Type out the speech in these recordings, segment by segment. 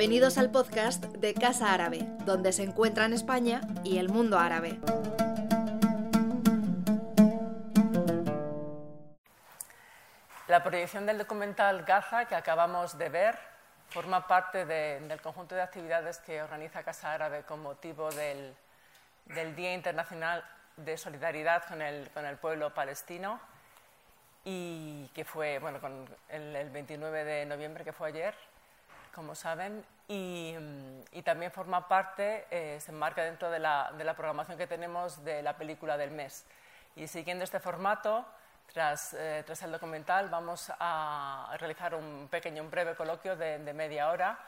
Bienvenidos al podcast de Casa Árabe, donde se encuentran España y el mundo árabe. La proyección del documental Gaza que acabamos de ver forma parte del conjunto de actividades que organiza Casa Árabe con motivo del, Día Internacional de Solidaridad con el, pueblo palestino y que fue bueno, el 29 de noviembre, que fue ayer, como saben, y, mm, también forma parte, eh, se enmarca dentro de la, programación que tenemos de la película del mes. Y siguiendo este formato, tras, eh, tras el documental, vamos a realizar un pequeño, un breve coloquio de, media hora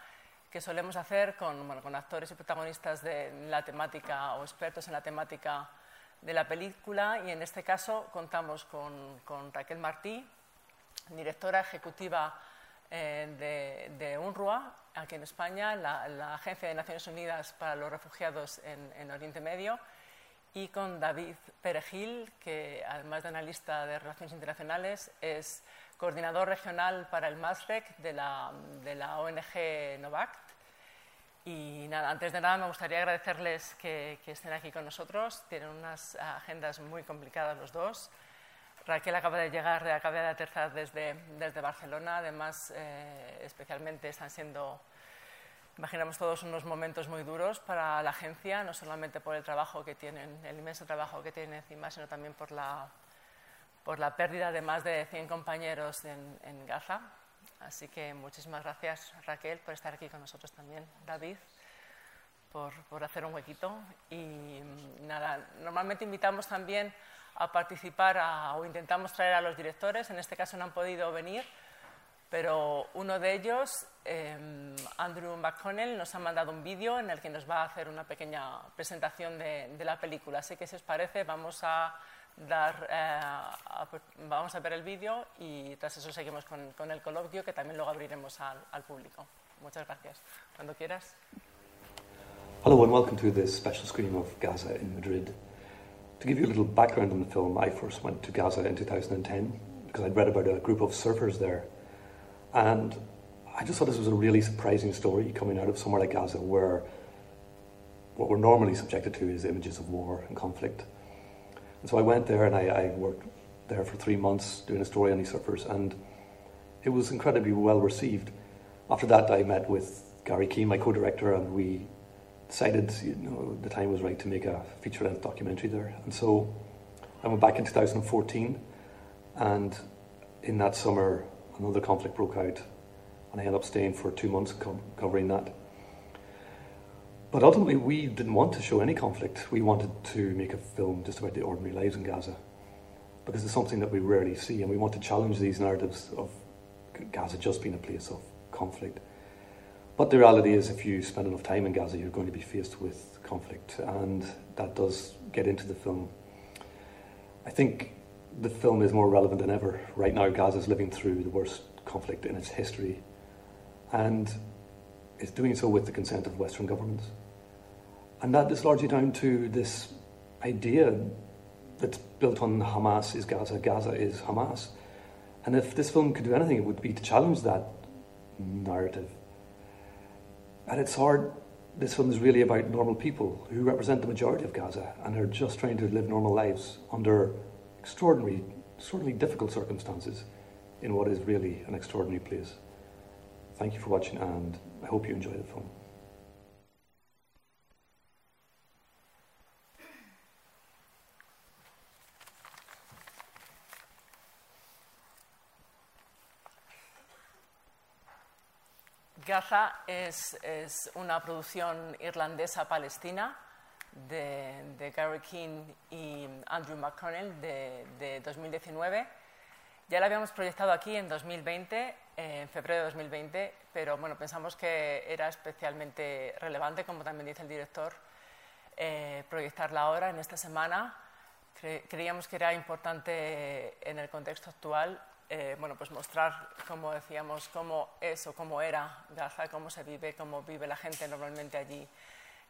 que solemos hacer con, bueno, con actores y protagonistas de la temática o expertos en la temática de la película y en este caso contamos con, con Raquel Martí, directora ejecutiva eh, de, UNRWA, aquí en España, la, Agencia de Naciones Unidas para los Refugiados en, Oriente Medio, y con David Perejil, que además de analista de Relaciones Internacionales, es coordinador regional para el MASREC de la, de la ONG Novact. Y nada, antes de nada me gustaría agradecerles que, que estén aquí con nosotros. Tienen unas agendas muy complicadas los dos. Raquel acaba de llegar, acaba de aterrizar desde, Barcelona. Además, eh, especialmente están siendo, imaginamos todos, unos momentos muy duros para la agencia, no solamente por el trabajo que tienen, el inmenso trabajo que tienen encima, sino también por la, por la pérdida de más de 100 compañeros en, en Gaza. Así que muchísimas gracias, Raquel, por estar aquí con nosotros también. David. Por, por hacer un huequito. Y nada, normalmente invitamos también a participar o intentamos traer a los directores. En este caso no han podido venir, pero uno de ellos, em, Andrew McConnell, nos ha mandado un vídeo en el que nos va a hacer una pequeña presentación de, la película. Así que si os parece, vamos a, dar, eh, vamos a ver el vídeo y tras eso seguimos con, el coloquio que también luego abriremos al, al público. Muchas gracias. Cuando quieras. Hello and welcome to this special screening of Gaza in Madrid. To give you a little background on the film, I first went to Gaza in 2010 because I'd read about a group of surfers there. And I just thought this was a really surprising story coming out of somewhere like Gaza where what we're normally subjected to is images of war and conflict. And so I went there and I, I worked there for three months doing a story on these surfers, and it was incredibly well received. After that, I met with Gary Keane, my co director, and we decided you know, the time was right to make a feature length documentary there. And so I went back in 2014, and in that summer, another conflict broke out, and I ended up staying for two months co- covering that. But ultimately, we didn't want to show any conflict. We wanted to make a film just about the ordinary lives in Gaza, because it's something that we rarely see, and we want to challenge these narratives of Gaza just being a place of conflict. But the reality is, if you spend enough time in Gaza, you're going to be faced with conflict, and that does get into the film. I think the film is more relevant than ever. Right now, Gaza is living through the worst conflict in its history, and it's doing so with the consent of Western governments. And that is largely down to this idea that's built on Hamas is Gaza, Gaza is Hamas. And if this film could do anything, it would be to challenge that narrative at its heart, this film is really about normal people who represent the majority of Gaza and are just trying to live normal lives under extraordinary, extraordinarily difficult circumstances in what is really an extraordinary place. Thank you for watching, and I hope you enjoy the film. Gaza es, una producción irlandesa-palestina de, Gary King y Andrew McConnell de, 2019. Ya la habíamos proyectado aquí en 2020, en febrero de 2020, pero bueno, pensamos que era especialmente relevante, como también dice el director, eh, proyectarla ahora, en esta semana. creíamos que era importante en el contexto actual eh, bueno, pues mostrar, como decíamos, cómo es o cómo era Gaza, cómo se vive, cómo vive la gente normalmente allí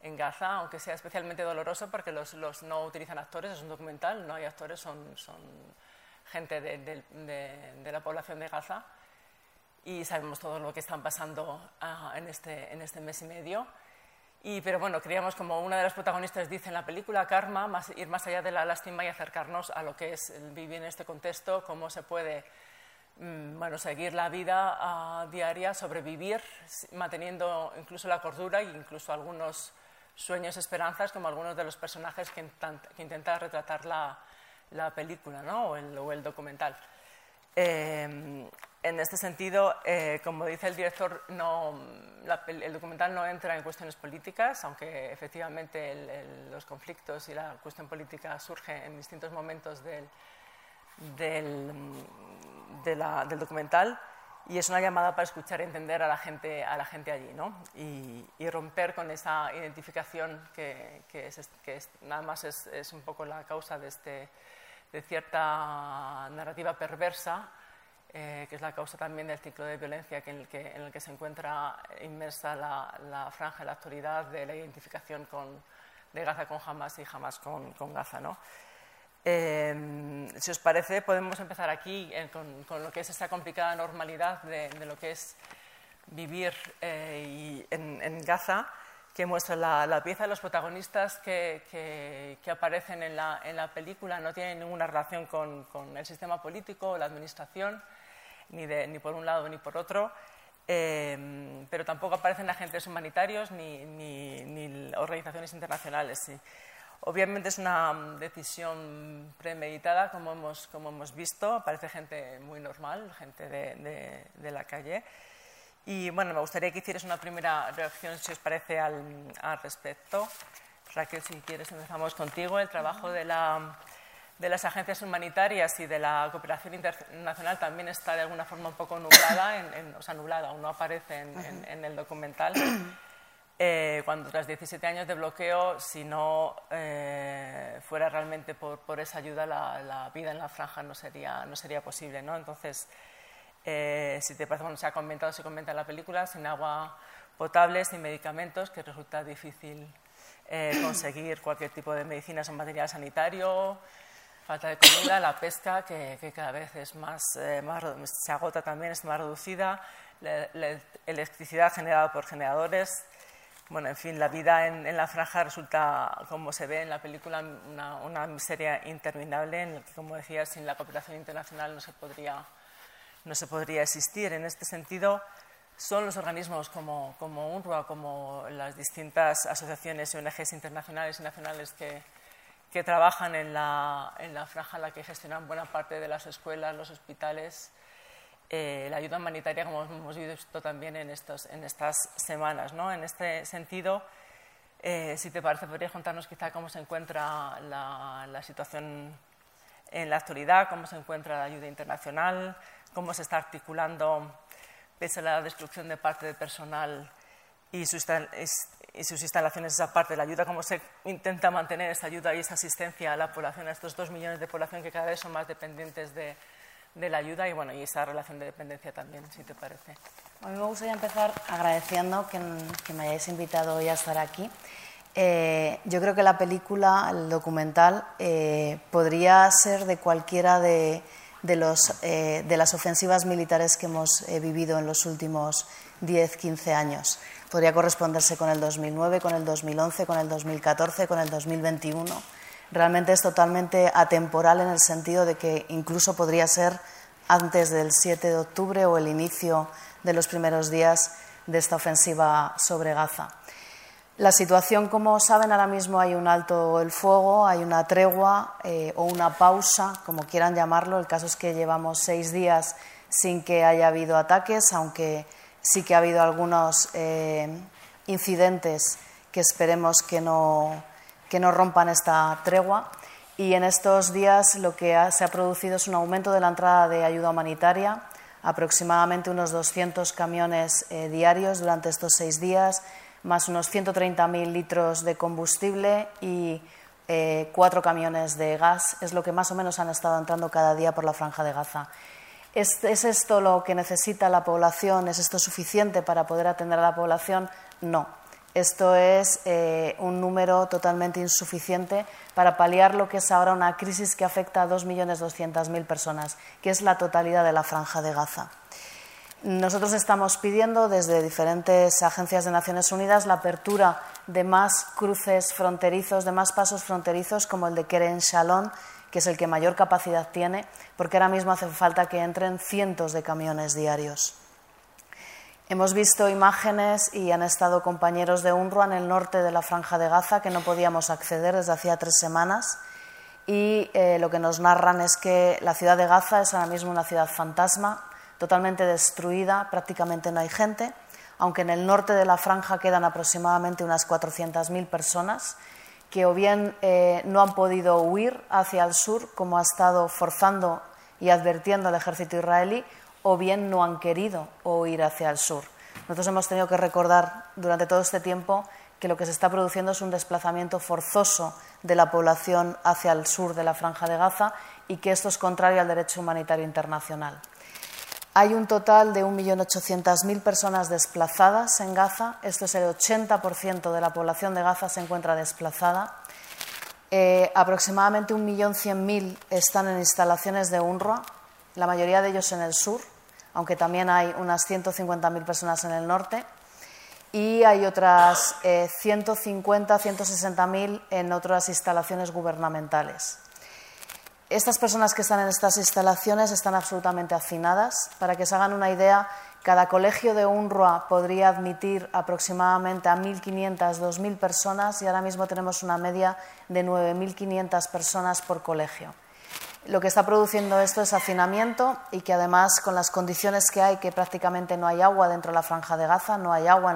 en Gaza, aunque sea especialmente doloroso porque los, los no utilizan actores, es un documental, no hay actores, son, son gente de, de, de, la población de Gaza. y sabemos todo lo que están pasando ah, en, este, en este mes y medio. Y, pero bueno, queríamos, como una de las protagonistas dice en la película, Karma, más, ir más allá de la lástima y acercarnos a lo que es vivir en este contexto, cómo se puede bueno, seguir la vida ah, diaria, sobrevivir, manteniendo incluso la cordura e incluso algunos sueños, esperanzas, como algunos de los personajes que, que intenta retratar la, la película ¿no? o, el, documental. Eh, en este sentido, eh, como dice el director, no, el documental no entra en cuestiones políticas, aunque efectivamente los conflictos y la cuestión política surge en distintos momentos del, del, del, documental. Y es una llamada para escuchar y entender a la gente, a la gente allí, ¿no? y, romper con esa identificación que, que, es, nada más es, es, un poco la causa de, este, de cierta narrativa perversa eh, que es la causa también del ciclo de violencia en, el que, en el que se encuentra inmersa la, la franja de la actualidad de la identificación con, de Gaza con Hamas y Hamas con, con Gaza. ¿no? Eh, si os parece, podemos empezar aquí eh, con, lo que es esta complicada normalidad de, lo que es vivir eh, en, Gaza, que muestra la, pieza de los protagonistas que, aparecen en la, película, no tienen ninguna relación con, el sistema político o la administración ni, de, ni por un lado ni por otro, eh, pero tampoco aparecen agentes humanitarios ni, ni, ni organizaciones internacionales. Sí. Obviamente es una decisión premeditada, como hemos, como hemos visto, aparece gente muy normal, gente de, de, de la calle. Y bueno, me gustaría que hicieras una primera reacción, si os parece, al, al respecto. Raquel, si quieres, empezamos contigo. El trabajo de la de las agencias humanitarias y de la cooperación internacional también está de alguna forma un poco nublada, en, en, o sea, nublada, aún no aparece en, en el documental. Eh, cuando tras 17 años de bloqueo, si no eh, fuera realmente por, esa ayuda, la, vida en la franja no sería, no sería posible. ¿no? Entonces, eh, si te parece, bueno, se ha comentado, se comenta en la película, sin agua potable, sin medicamentos, que resulta difícil conseguir cualquier tipo de medicinas o material sanitario, falta de comida, la pesca, que, cada vez es más, más, se agota también, es más reducida, la, electricidad generada por generadores. Bueno, en fin, la vida en, la franja resulta, como se ve en la película, una, miseria interminable en la que, como decía, sin la cooperación internacional no se podría, no se podría existir. En este sentido, son los organismos como, como UNRWA, como las distintas asociaciones y ONGs internacionales y nacionales que, que trabajan en la, en la franja la que gestionan buena parte de las escuelas, los hospitales, eh, la ayuda humanitaria, como hemos visto también en, estos, en estas semanas. ¿no? En este sentido, eh, si te parece, podrías contarnos quizá cómo se encuentra la, situación en la actualidad, cómo se encuentra la ayuda internacional, cómo se está articulando, pese a la destrucción de parte del personal y sus, y sus instalaciones esa parte de la ayuda, cómo se intenta mantener esa ayuda y esa asistencia a la población, a estos dos millones de población que cada vez son más dependientes de, de la ayuda y, bueno, y esa relación de dependencia también, si te parece. A mí me gustaría empezar agradeciendo que, me hayáis invitado hoy a estar aquí. Eh, yo creo que la película, el documental, eh, podría ser de cualquiera de, de, los, eh, de las ofensivas militares que hemos vivido en los últimos 10, 15 años podría corresponderse con el 2009, con el 2011, con el 2014, con el 2021. Realmente es totalmente atemporal en el sentido de que incluso podría ser antes del 7 de octubre o el inicio de los primeros días de esta ofensiva sobre Gaza. La situación, como saben, ahora mismo hay un alto el fuego, hay una tregua eh, o una pausa, como quieran llamarlo. El caso es que llevamos seis días sin que haya habido ataques, aunque sí que ha habido algunos eh, incidentes que esperemos que no, que no rompan esta tregua. Y en estos días lo que se ha producido es un aumento de la entrada de ayuda humanitaria, aproximadamente unos 200 camiones eh, diarios durante estos seis días, más unos 130.000 litros de combustible y eh, cuatro camiones de gas. Es lo que más o menos han estado entrando cada día por la franja de Gaza. ¿Es, ¿Es, esto lo que necesita la población? ¿Es esto suficiente para poder atender a la población? No. Esto es eh, un número totalmente insuficiente para paliar lo que es ahora una crisis que afecta a 2.200.000 personas, que es la totalidad de la franja de Gaza. Nosotros estamos pidiendo desde diferentes agencias de Naciones Unidas la apertura de más cruces fronterizos, de más pasos fronterizos como el de Keren Shalom, que es el que mayor capacidad tiene, porque ahora mismo hace falta que entren cientos de camiones diarios. Hemos visto imágenes y han estado compañeros de UNRWA en el norte de la franja de Gaza que no podíamos acceder desde hacía tres semanas. Y eh, lo que nos narran es que la ciudad de Gaza es ahora mismo una ciudad fantasma, totalmente destruida, prácticamente no hay gente, aunque en el norte de la franja quedan aproximadamente unas 400.000 personas que o bien eh, no han podido huir hacia el sur, como ha estado forzando y advirtiendo el ejército israelí, o bien no han querido huir hacia el sur. Nosotros hemos tenido que recordar durante todo este tiempo que lo que se está produciendo es un desplazamiento forzoso de la población hacia el sur de la franja de Gaza y que esto es contrario al derecho humanitario internacional. Hay un total de 1.800.000 personas desplazadas en Gaza. Esto es el 80% de la población de Gaza se encuentra desplazada. Eh, aproximadamente 1.100.000 están en instalaciones de UNRWA, la mayoría de ellos en el sur, aunque también hay unas 150.000 personas en el norte. Y hay otras 150, eh, 160.000 en otras instalaciones gubernamentales. Estas personas que están en estas instalaciones están absolutamente hacinadas. Para que se hagan una idea, cada colegio de UNRWA podría admitir aproximadamente a 1.500, 2.000 personas y ahora mismo tenemos una media de 9.500 personas por colegio. Lo que está produciendo esto es hacinamiento y que además con las condiciones que hay, que prácticamente no hay agua dentro de la franja de Gaza, no hay agua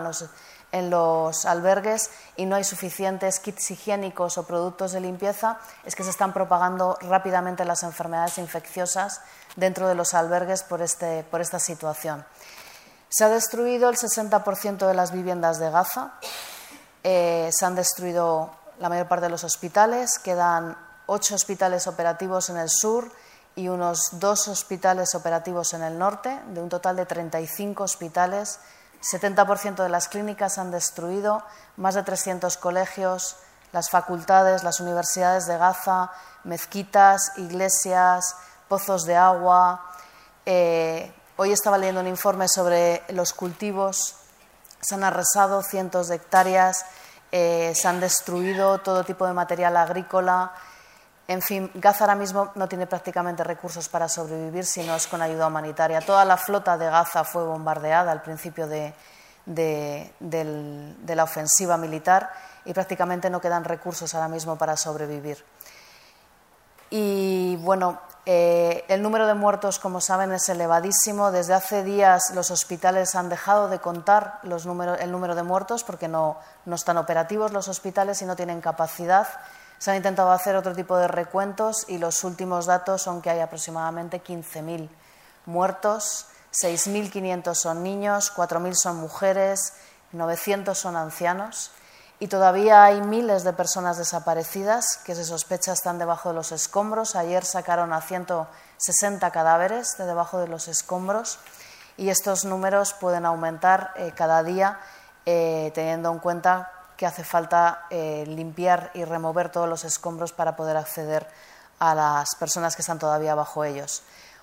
en los albergues y no hay suficientes kits higiénicos o productos de limpieza, es que se están propagando rápidamente las enfermedades infecciosas dentro de los albergues por, este, por esta situación. Se ha destruido el 60% de las viviendas de Gaza, eh, se han destruido la mayor parte de los hospitales, quedan ocho hospitales operativos en el sur y unos dos hospitales operativos en el norte, de un total de 35 hospitales 70% de las clínicas han destruido, más de 300 colegios, las facultades, las universidades de Gaza, mezquitas, iglesias, pozos de agua. Eh, hoy estaba leyendo un informe sobre los cultivos. Se han arrasado cientos de hectáreas, eh, se han destruido todo tipo de material agrícola. En fin, Gaza ahora mismo no tiene prácticamente recursos para sobrevivir si no es con ayuda humanitaria. Toda la flota de Gaza fue bombardeada al principio de, la ofensiva militar y prácticamente no quedan recursos ahora mismo para sobrevivir. Y bueno, eh, el número de muertos, como saben, es elevadísimo. Desde hace días los hospitales han dejado de contar el número de muertos porque no, no están operativos los hospitales y no tienen capacidad. Se han intentado hacer otro tipo de recuentos y los últimos datos son que hay aproximadamente 15.000 muertos, 6.500 son niños, 4.000 son mujeres, 900 son ancianos y todavía hay miles de personas desaparecidas que se sospecha están debajo de los escombros. Ayer sacaron a 160 cadáveres de debajo de los escombros y estos números pueden aumentar eh, cada día eh, teniendo en cuenta que hace falta eh, limpiar y remover todos los escombros para poder acceder a las personas que están todavía bajo ellos.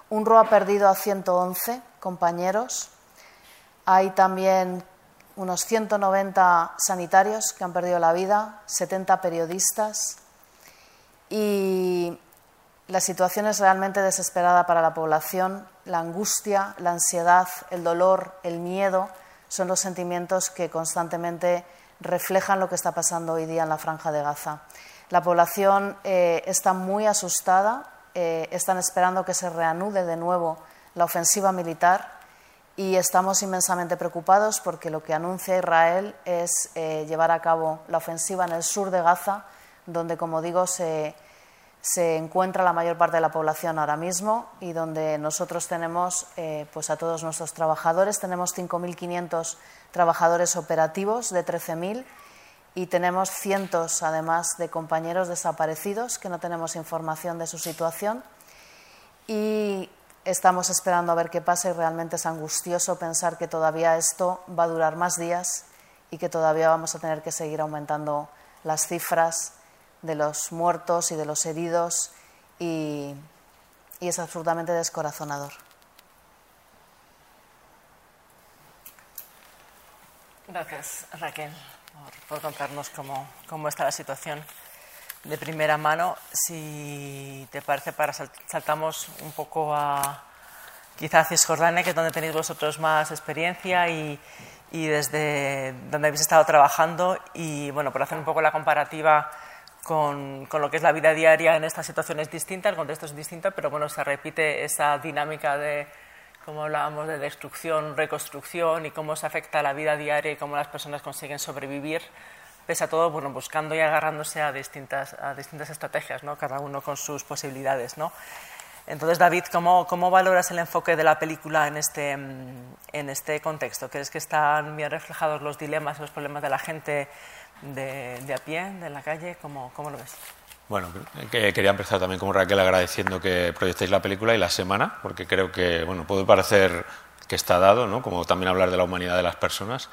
UNRWA ha perdido a 111 compañeros. Hay también unos 190 sanitarios que han perdido la vida, 70 periodistas. Y la situación es realmente desesperada para la población. La angustia, la ansiedad, el dolor, el miedo son los sentimientos que constantemente reflejan lo que está pasando hoy día en la franja de Gaza. La población eh, está muy asustada, eh, están esperando que se reanude de nuevo la ofensiva militar y estamos inmensamente preocupados porque lo que anuncia Israel es eh, llevar a cabo la ofensiva en el sur de Gaza, donde, como digo, se, se encuentra la mayor parte de la población ahora mismo y donde nosotros tenemos pues a todos nuestros trabajadores, tenemos 5.500 trabajadores operativos de 13.000 y tenemos cientos, además, de compañeros desaparecidos que no tenemos información de su situación. Y estamos esperando a ver qué pasa y realmente es angustioso pensar que todavía esto va a durar más días y que todavía vamos a tener que seguir aumentando las cifras de los muertos y de los heridos y, es absolutamente descorazonador. Gracias, Raquel, por, contarnos cómo, cómo, está la situación de primera mano. Si te parece, para saltamos un poco a quizá Cisjordania, que es donde tenéis vosotros más experiencia y desde donde habéis estado trabajando. Y bueno, por hacer un poco la comparativa con, con, lo que es la vida diaria en estas situaciones distintas, el contexto es distinto, pero bueno, se repite esa dinámica de, como hablábamos, de destrucción, reconstrucción y cómo se afecta la vida diaria y cómo las personas consiguen sobrevivir, pese a todo, bueno, buscando y agarrándose a distintas, a distintas estrategias, ¿no? cada uno con sus posibilidades. ¿no? Entonces, David, ¿cómo, ¿cómo, valoras el enfoque de la película en este, en este contexto? ¿Crees que están bien reflejados los dilemas y los problemas de la gente de, de a pie, de la calle? ¿Cómo, ¿Cómo, lo ves? Bueno, quería empezar también como Raquel agradeciendo que proyectéis la película y la semana, porque creo que, bueno, puede parecer que está dado, ¿no? Como también hablar de la humanidad de las personas,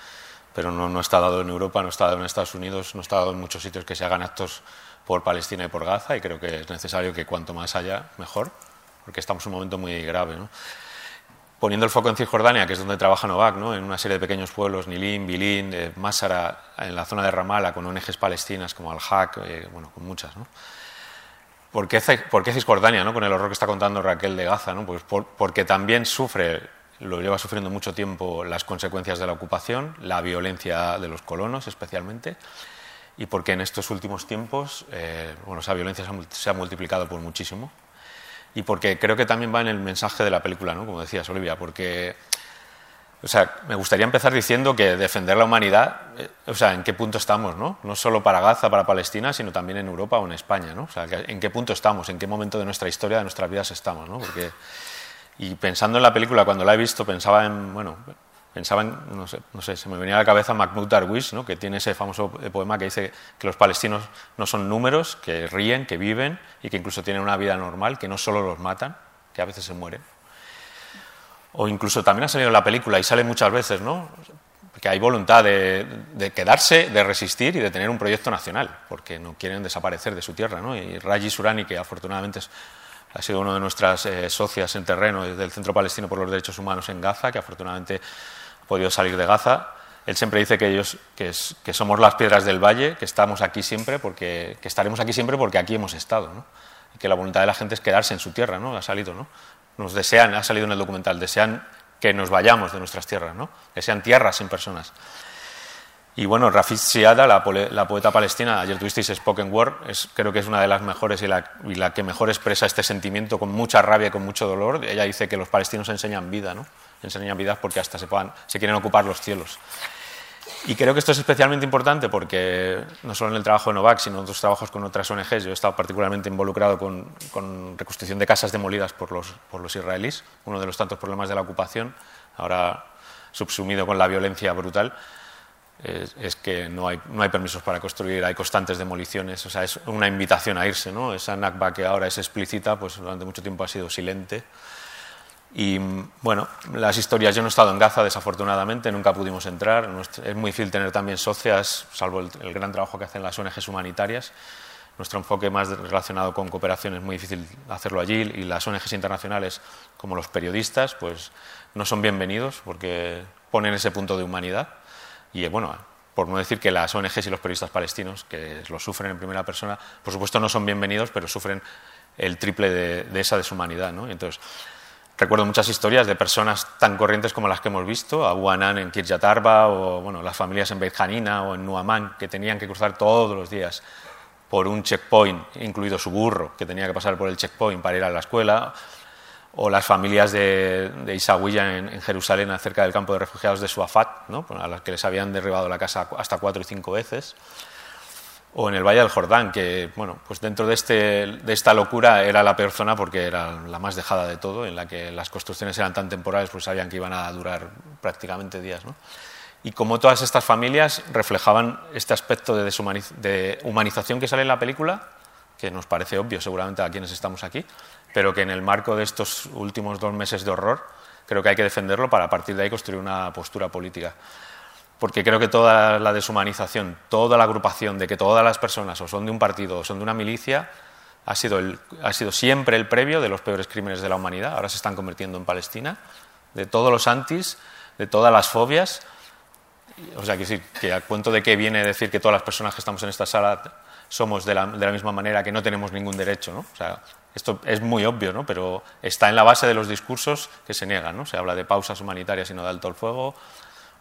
pero no, no está dado en Europa, no está dado en Estados Unidos, no está dado en muchos sitios que se hagan actos por Palestina y por Gaza, y creo que es necesario que cuanto más haya, mejor porque estamos en un momento muy grave. ¿no? Poniendo el foco en Cisjordania, que es donde trabaja Novak, ¿no? en una serie de pequeños pueblos, Nilim, Bilin, eh, Masara, en la zona de Ramallah, con ONGs palestinas como Al-Haq, eh, bueno, con muchas. ¿no? ¿Por, qué, ¿Por, qué, Cisjordania, ¿no? con el horror que está contando Raquel de Gaza? ¿no? Pues porque también sufre, lo lleva sufriendo mucho tiempo, las consecuencias de la ocupación, la violencia de los colonos especialmente, y porque en estos últimos tiempos eh, bueno, esa violencia se ha multiplicado por muchísimo y porque creo que también va en el mensaje de la película, ¿no? como decías, Olivia, porque o sea, me gustaría empezar diciendo que defender la humanidad, eh, o sea, en qué punto estamos, ¿no? No solo para Gaza, para Palestina, sino también en Europa o en España, ¿no? O sea, en qué punto estamos, en qué momento de nuestra historia, de nuestras vidas estamos, ¿no? Porque, y pensando en la película, cuando la he visto, pensaba en, bueno, pensaba en, no sé, no sé, se me venía a la cabeza Mahmoud Darwish, ¿no? que tiene ese famoso poema que dice que los palestinos no son números, que ríen, que viven y que incluso tienen una vida normal, que no solo los matan, que a veces se mueren. O incluso también ha salido en la película y sale muchas veces, ¿no? que hay voluntad de, quedarse, de resistir y de tener un proyecto nacional, porque no quieren desaparecer de su tierra. ¿no? Y Raji Surani, que afortunadamente ha sido una de nuestras eh, socias en terreno del Centro Palestino por los Derechos Humanos en Gaza, que afortunadamente podido salir de Gaza. Él siempre dice que, ellos, que, somos las piedras del valle, que estamos aquí siempre, porque, que estaremos aquí siempre porque aquí hemos estado. ¿no? Y que la voluntad de la gente es quedarse en su tierra, ¿no? Ha salido, ¿no? Nos desean, ha salido en el documental, desean que nos vayamos de nuestras tierras, ¿no? Desean tierras sin personas. Y bueno, Rafid Siada, la, poeta palestina, ayer tuvisteis Spoken Word, es, creo que es una de las mejores y la, y la, que mejor expresa este sentimiento con mucha rabia y con mucho dolor. Ella dice que los palestinos enseñan vida, ¿no? Enseñan vida porque hasta se, quieren ocupar los cielos. Y creo que esto es especialmente importante porque no solo en el trabajo de Novak, sino en otros trabajos con otras ONGs, yo he estado particularmente involucrado con, con reconstrucción de casas demolidas por los, por los israelíes, uno de los tantos problemas de la ocupación, ahora subsumido con la violencia brutal, es, que no hay, no hay, permisos para construir, hay constantes demoliciones, o sea, es una invitación a irse, ¿no? Esa Nakba que ahora es explícita, pues durante mucho tiempo ha sido silente. Y bueno, las historias, yo no he estado en Gaza desafortunadamente, nunca pudimos entrar, es muy difícil tener también socias, salvo el, gran trabajo que hacen las ONGs humanitarias. Nuestro enfoque más relacionado con cooperación es muy difícil hacerlo allí y las ONGs internacionales, como los periodistas, pues no son bienvenidos porque ponen ese punto de humanidad. Y bueno, por no decir que las ONGs y los periodistas palestinos, que lo sufren en primera persona, por supuesto no son bienvenidos, pero sufren el triple de, de esa deshumanidad. ¿no? entonces, Recuerdo muchas historias de personas tan corrientes como las que hemos visto, Abu Anan en Kirjat Arba, o bueno, las familias en Beit Hanina o en Nuamán, que tenían que cruzar todos los días por un checkpoint, incluido su burro, que tenía que pasar por el checkpoint para ir a la escuela, o las familias de, de en, Jerusalén, acerca del campo de refugiados de Suafat, a las que les habían derribado la casa hasta cuatro y cinco veces o en el Valle del Jordán, que bueno, pues dentro de, este, de esta locura era la peor zona porque era la más dejada de todo, en la que las construcciones eran tan temporales, pues sabían que iban a durar prácticamente días. Y como todas estas familias reflejaban este aspecto de, de humanización que sale en la película, que nos parece obvio seguramente a quienes estamos aquí, pero que en el marco de estos últimos dos meses de horror creo que hay que defenderlo para a partir de ahí construir una postura política porque creo que toda la deshumanización, toda la agrupación de que todas las personas o son de un partido o son de una milicia, ha sido, ha sido siempre el previo de los peores crímenes de la humanidad, ahora se están convirtiendo en Palestina, de todos los antis, de todas las fobias, o sea, que, sí, que a cuento de qué viene decir que todas las personas que estamos en esta sala somos de la, de la misma manera, que no tenemos ningún derecho, ¿no? O sea, esto es muy obvio, ¿no? pero está en la base de los discursos que se niegan. ¿no? Se habla de pausas humanitarias y no de alto el fuego,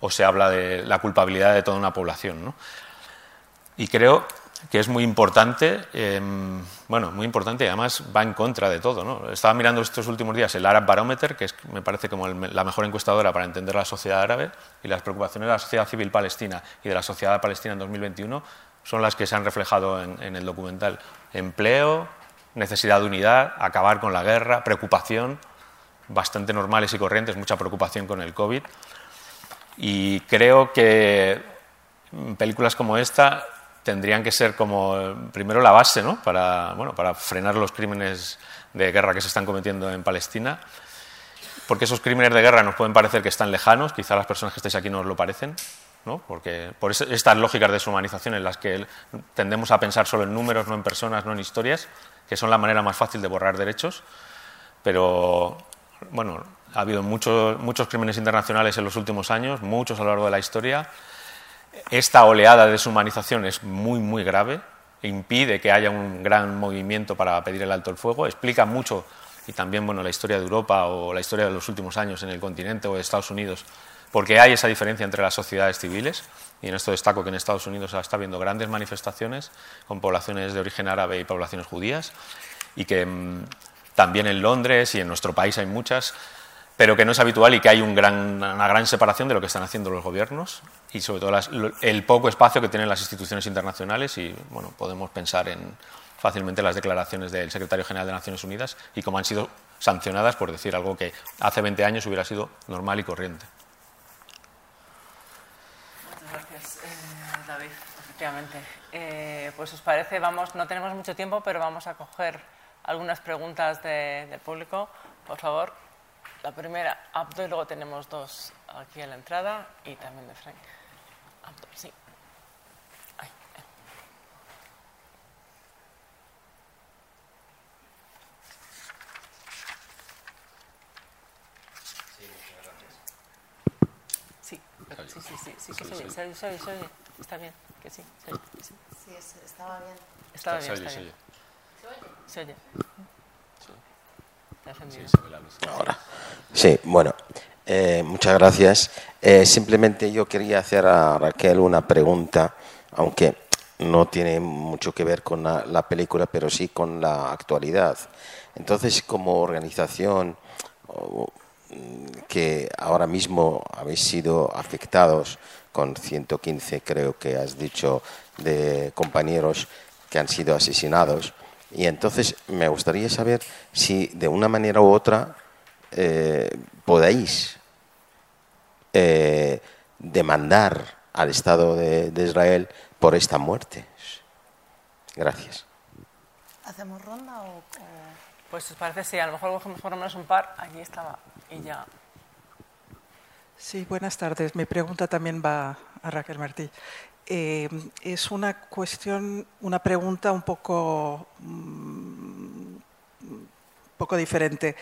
o se habla de la culpabilidad de toda una población. ¿no? Y creo que es muy importante, em, bueno, muy importante y además va en contra de todo. ¿no? Estaba mirando estos últimos días el Arab Barometer, que es, me parece como la mejor encuestadora para entender la sociedad árabe y las preocupaciones de la sociedad civil palestina y de la sociedad palestina en 2021 son las que se han reflejado en, en el documental. Empleo, necesidad de unidad, acabar con la guerra, preocupación, bastante normales y corrientes, mucha preocupación con el COVID. Y creo que películas como esta tendrían que ser como primero la base ¿no? para, bueno, para frenar los crímenes de guerra que se están cometiendo en Palestina, porque esos crímenes de guerra nos pueden parecer que están lejanos, quizá las personas que estáis aquí no os lo parecen, ¿no? porque por estas lógicas de deshumanización en las que tendemos a pensar solo en números, no en personas, no en historias, que son la manera más fácil de borrar derechos, pero bueno, ha habido muchos, muchos crímenes internacionales en los últimos años, muchos a lo largo de la historia. Esta oleada de deshumanización es muy, muy grave, impide que haya un gran movimiento para pedir el alto el fuego, explica mucho, y también bueno, la historia de Europa o la historia de los últimos años en el continente o de Estados Unidos, porque hay esa diferencia entre las sociedades civiles y en esto destaco que en Estados Unidos está habiendo grandes manifestaciones con poblaciones de origen árabe y poblaciones judías, y que mm, también en Londres y en nuestro país hay muchas, pero que no es habitual y que hay un gran, una gran separación de lo que están haciendo los gobiernos y sobre todo el poco espacio que tienen las instituciones internacionales y bueno, podemos pensar en fácilmente las declaraciones del secretario general de Naciones Unidas y cómo han sido sancionadas por decir algo que hace 20 años hubiera sido normal y corriente. Efectivamente. Eh, pues os parece, vamos, no tenemos mucho tiempo, pero vamos a coger algunas preguntas del público. Por favor, la primera abdo y luego tenemos dos aquí en la entrada y también de Frank. Abdo, sí. Sí, sí, sí, sí, sí, que se oye, se oye, se oye, se oye. Está bien, que sí, se oye. Sí, sí estaba bien. Estaba bien, está bien. ¿Se oye? Se oye. Ahora. Sí, bueno, eh, muchas gracias. Eh, simplemente yo quería hacer a Raquel una pregunta, aunque no tiene mucho que ver con la, la película, pero sí con la actualidad. Entonces, como organización que ahora mismo habéis sido afectados con 115, creo que has dicho, de compañeros que han sido asesinados. Y entonces me gustaría saber si de una manera u otra eh, podéis eh, demandar al Estado de, Israel por esta muerte. Gracias. ¿Hacemos ronda o...? Pues os parece, sí, a lo mejor cogemos por lo menos un par. Allí estaba y ya Sí, buenas tardes. Mi pregunta también va a Raquel Martí. Eh, es una cuestión, una pregunta un poco, mm, poco diferente.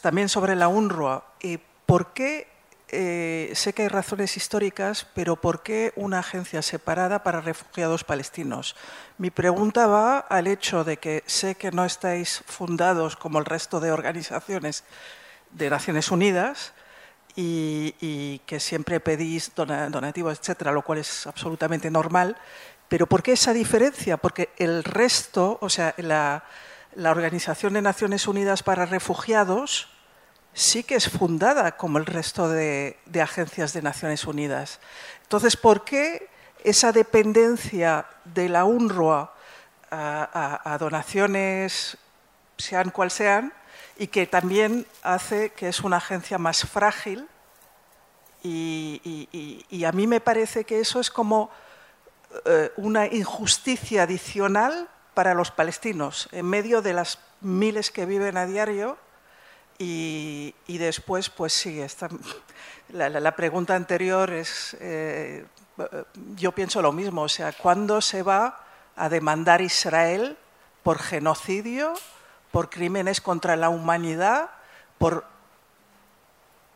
También sobre la UNRWA. Eh, ¿Por qué, eh, sé que hay razones históricas, pero por qué una agencia separada para refugiados palestinos? Mi pregunta va al hecho de que sé que no estáis fundados como el resto de organizaciones de Naciones Unidas, y, que siempre pedís donativos, etcétera, lo cual es absolutamente normal. Pero ¿por qué esa diferencia? Porque el resto, o sea, la, Organización de Naciones Unidas para Refugiados sí que es fundada como el resto de, agencias de Naciones Unidas. Entonces, ¿por qué esa dependencia de la UNRWA a donaciones, sean cual sean, y que también hace que es una agencia más frágil y, a mí me parece que eso es como eh, una injusticia adicional para los palestinos en medio de las miles que viven a diario y, después pues sí, la, pregunta anterior es, eh, yo pienso lo mismo, o sea, ¿cuándo se va a demandar Israel por genocidio? Por crímenes contra la humanidad, por,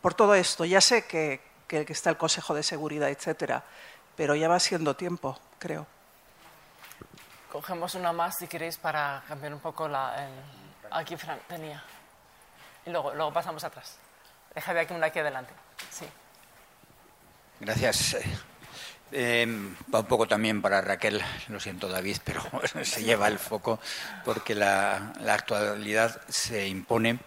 por todo esto. Ya sé que, que, está el Consejo de Seguridad, etcétera. Pero ya va siendo tiempo, creo. Cogemos una más si queréis para cambiar un poco la. Aquí Fran tenía. Y luego, luego pasamos atrás. Deja de aquí una aquí adelante. Sí. Gracias. Em, va un poco también para Raquel, lo siento David, pero se lleva el foco porque la, actualidad se impone.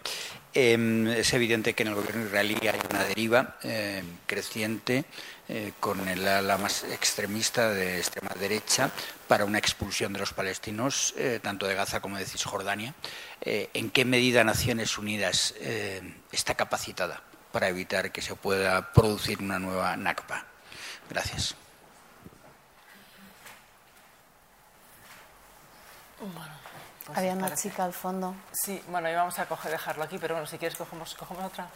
Em, es evidente que en el gobierno israelí hay una deriva em, creciente eh, con el ala más extremista de extrema derecha para una expulsión de los palestinos, eh, tanto de Gaza como de Cisjordania. Eh, ¿En qué medida Naciones Unidas está capacitada para evitar que se pueda producir una nueva Nakba? Gracias. Pues Había una chica al fondo. Sí, bueno, íbamos a coger, dejarlo aquí, pero bueno, si quieres cogemos, cogemos otra.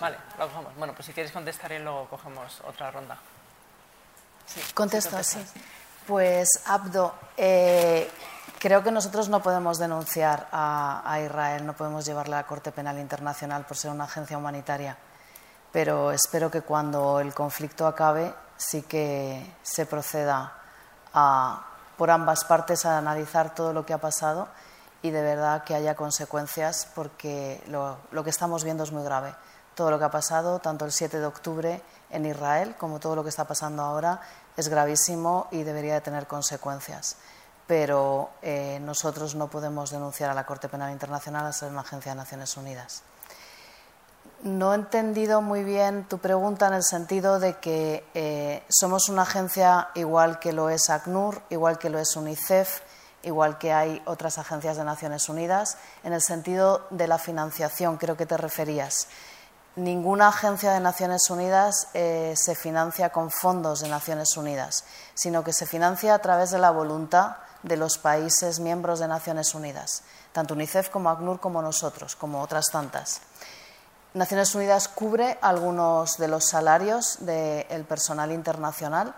Vale, lo cogemos. Bueno, pues si quieres contestar y luego cogemos otra ronda. Sí, Contesto, sí. Pues, Abdo, eh, creo que nosotros no podemos denunciar a, a, Israel, no podemos llevarle a la Corte Penal Internacional por ser una agencia humanitaria, pero espero que cuando el conflicto acabe sí que se proceda a por ambas partes a analizar todo lo que ha pasado y de verdad que haya consecuencias porque lo, que estamos viendo es muy grave. Todo lo que ha pasado, tanto el 7 de octubre en Israel como todo lo que está pasando ahora, es gravísimo y debería de tener consecuencias. Pero eh, nosotros no podemos denunciar a la Corte Penal Internacional a ser una agencia de Naciones Unidas. No he entendido muy bien tu pregunta en el sentido de que eh, somos una agencia igual que lo es ACNUR, igual que lo es UNICEF, igual que hay otras agencias de Naciones Unidas, en el sentido de la financiación, creo que te referías. Ninguna agencia de Naciones Unidas eh, se financia con fondos de Naciones Unidas, sino que se financia a través de la voluntad de los países miembros de Naciones Unidas, tanto UNICEF como ACNUR como nosotros, como otras tantas. Naciones Unidas cubre algunos de los salarios del personal internacional,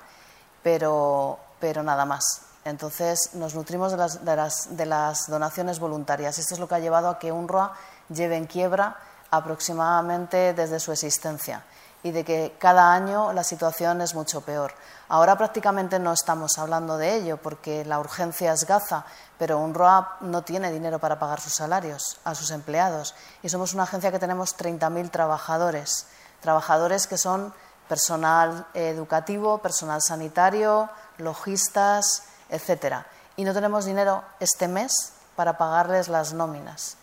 pero, pero, nada más. Entonces nos nutrimos de las, de, las, de las, donaciones voluntarias. Esto es lo que ha llevado a que UNRWA lleve en quiebra aproximadamente desde su existencia y de que cada año la situación es mucho peor. Ahora prácticamente no estamos hablando de ello porque la urgencia es Gaza, pero UNRWA no tiene dinero para pagar sus salarios a sus empleados y somos una agencia que tenemos 30.000 trabajadores, trabajadores que son personal educativo, personal sanitario, logistas, etcétera. Y no tenemos dinero este mes para pagarles las nóminas.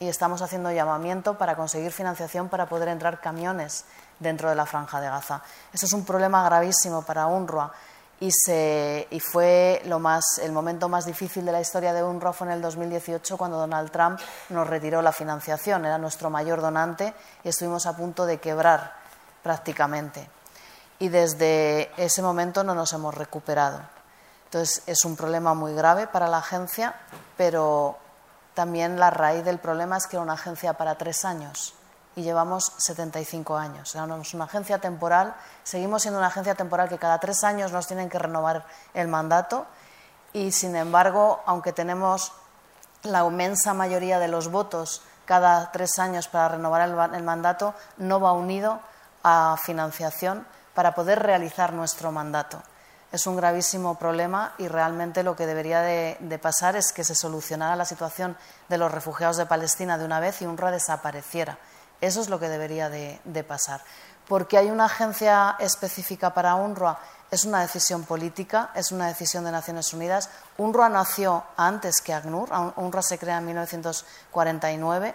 Y estamos haciendo llamamiento para conseguir financiación para poder entrar camiones dentro de la franja de Gaza. Eso es un problema gravísimo para UNRWA y, fue el momento más difícil de la historia de UNRWA fue en el 2018 cuando Donald Trump nos retiró la financiación. Era nuestro mayor donante y estuvimos a punto de quebrar prácticamente. Y desde ese momento no nos hemos recuperado. Entonces es un problema muy grave para la agencia, pero también la raíz del problema es que era una agencia para tres años y llevamos 75 años. Somos una agencia temporal, seguimos siendo una agencia temporal que cada tres años nos tienen que renovar el mandato y, sin embargo, aunque tenemos la inmensa mayoría de los votos cada tres años para renovar el, mandato, no va unido a financiación para poder realizar nuestro mandato. Es un gravísimo problema y realmente lo que debería de, de, pasar es que se solucionara la situación de los refugiados de Palestina de una vez y UNRWA desapareciera. Eso es lo que debería de, pasar. Porque hay una agencia específica para UNRWA, es una decisión política, es una decisión de Naciones Unidas. UNRWA nació antes que ACNUR, UNRWA se crea en 1949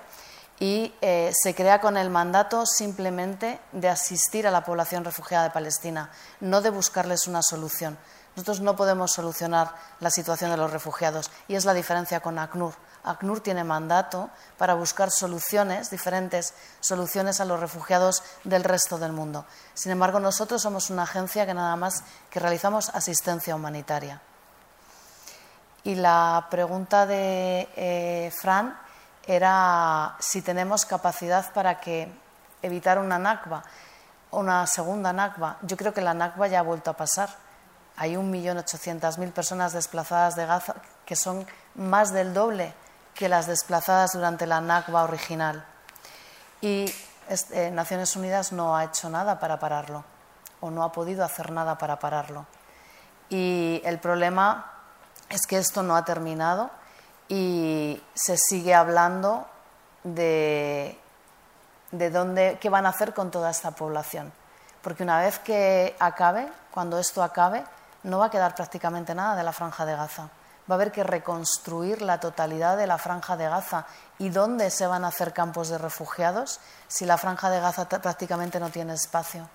y eh, se crea con el mandato simplemente de asistir a la población refugiada de Palestina, no de buscarles una solución. Nosotros no podemos solucionar la situación de los refugiados y es la diferencia con ACNUR. ACNUR tiene mandato para buscar soluciones, diferentes soluciones a los refugiados del resto del mundo. Sin embargo, nosotros somos una agencia que nada más que realizamos asistencia humanitaria. Y la pregunta de eh, Fran era si tenemos capacidad para que evitar una NACBA, una segunda NACBA. Yo creo que la NACBA ya ha vuelto a pasar. Hay 1.800.000 personas desplazadas de Gaza, que son más del doble que las desplazadas durante la Nakba original. Y eh, Naciones Unidas no ha hecho nada para pararlo o no ha podido hacer nada para pararlo. Y el problema es que esto no ha terminado y se sigue hablando de, de dónde, qué van a hacer con toda esta población. Porque una vez que acabe, cuando esto acabe, no va a quedar prácticamente nada de la franja de Gaza. Va a haber que reconstruir la totalidad de la franja de Gaza. ¿Y dónde se van a hacer campos de refugiados si la franja de Gaza prácticamente no tiene espacio?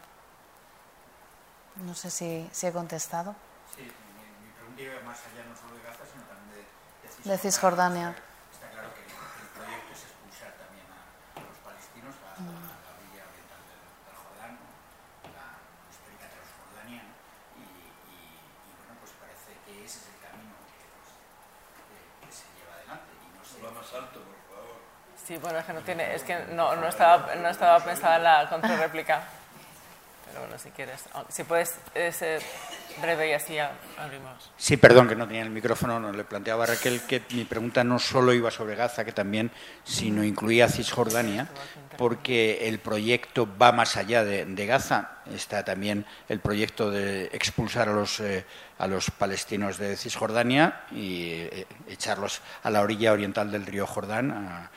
No sé si, si he contestado. Sí, mi, pregunta iba más allá no solo de Gaza, sino también de, de Cisjordania. Sí, bueno, es que no tiene, es que no, no estaba, no estaba pensada la contrarréplica. Pero bueno, si quieres, si puedes ser breve y así abrimos. Sí, perdón que no tenía el micrófono, no le planteaba a Raquel que mi pregunta no solo iba sobre Gaza, que también, sino incluía Cisjordania, porque el proyecto va más allá de, Gaza. Está también el proyecto de expulsar a los eh, a los palestinos de Cisjordania y eh, echarlos a la orilla oriental del río Jordán, a,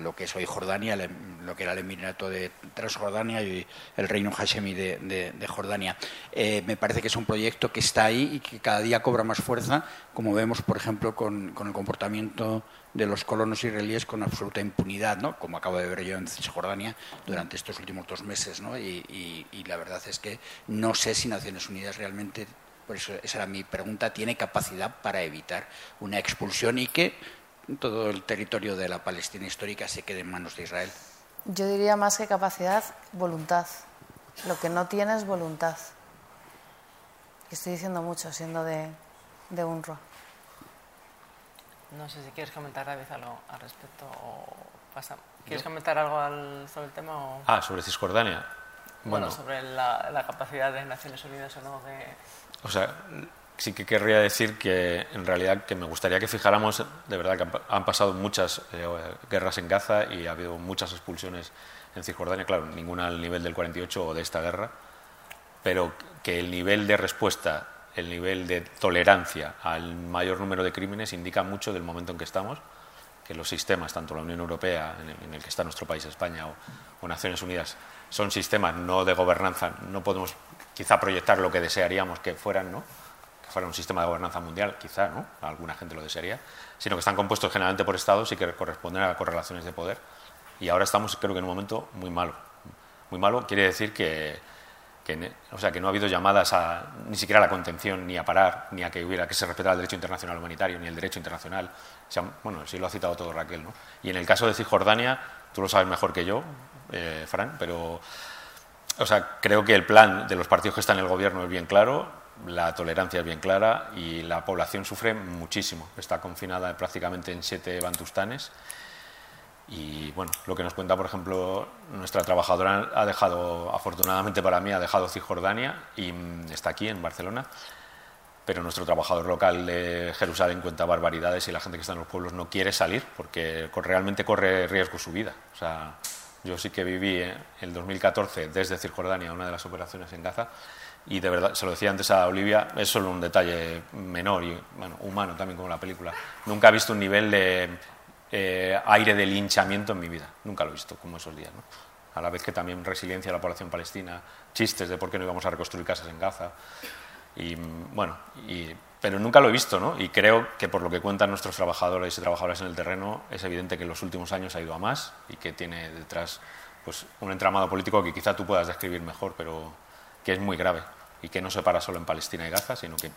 lo que es hoy Jordania, lo que era el Emirato de Transjordania y el Reino Hashemi de, Jordania. Eh, me parece que es un proyecto que está ahí y que cada día cobra más fuerza, como vemos, por ejemplo, con, el comportamiento de los colonos israelíes con absoluta impunidad, ¿no? como acabo de ver yo en Cisjordania durante estos últimos dos meses. ¿no? y la verdad es que no sé si Naciones Unidas realmente por eso esa era mi pregunta, tiene capacidad para evitar una expulsión y que todo el territorio de la Palestina histórica se quede en manos de Israel. Yo diría más que capacidad, voluntad. Lo que no tiene es voluntad. Estoy diciendo mucho siendo de, de UNRWA. No sé si quieres comentar, David, algo al respecto o pasa. ¿Quieres comentar algo sobre el tema? Ah, sobre Cisjordania. Bueno, sobre la, la, capacidad de Naciones Unidas o no de o sea, sí que querría decir que en realidad que me gustaría que fijáramos, de verdad que han pasado muchas eh, guerras en Gaza y ha habido muchas expulsiones en Cisjordania, claro, ninguna al nivel del 48 o de esta guerra, pero que el nivel de respuesta, el nivel de tolerancia al mayor número de crímenes indica mucho del momento en que estamos, que los sistemas, tanto la Unión Europea, en el que está nuestro país, España, o, o Naciones Unidas, son sistemas no de gobernanza, no podemos quizá proyectar lo que desearíamos que fueran, ¿no? que fuera un sistema de gobernanza mundial, quizá, ¿no? alguna gente lo desearía, sino que están compuestos generalmente por estados y que corresponden a correlaciones de poder. Y ahora estamos, creo que, en un momento muy malo. Muy malo quiere decir que, o sea, que no ha habido llamadas a, ni siquiera a la contención, ni a parar, ni a que hubiera que se respetara el derecho internacional humanitario, ni el derecho internacional. bueno, sí lo ha citado todo Raquel. ¿no? Y en el caso de Cisjordania, tú lo sabes mejor que yo, eh, Fran, pero o sea, creo que el plan de los partidos que están en el gobierno es bien claro, la tolerancia es bien clara y la población sufre muchísimo. Está confinada prácticamente en siete bantustanes. Y bueno, lo que nos cuenta, por ejemplo, nuestra trabajadora ha dejado, afortunadamente para mí, ha dejado Cisjordania y mm, está aquí en Barcelona. Pero nuestro trabajador local de Jerusalén cuenta barbaridades y la gente que está en los pueblos no quiere salir porque realmente corre riesgo su vida. O sea, yo sí que viví en el 2014 desde Cisjordania, una de las operaciones en Gaza, y de verdad, se lo decía antes a Olivia, es solo un detalle menor y bueno, humano también como la película. Nunca he visto un nivel de eh, aire de linchamiento en mi vida, nunca lo he visto como esos días. ¿no? A la vez que también resiliencia a la población palestina, chistes de por qué no íbamos a reconstruir casas en Gaza. Y bueno, y pero nunca lo he visto, ¿no? Y creo que por lo que cuentan nuestros trabajadores y trabajadoras en el terreno, es evidente que en los últimos años ha ido a más y que tiene detrás pues, un entramado político que quizá tú puedas describir mejor, pero que es muy grave y que no se para solo en Palestina y Gaza, sino que,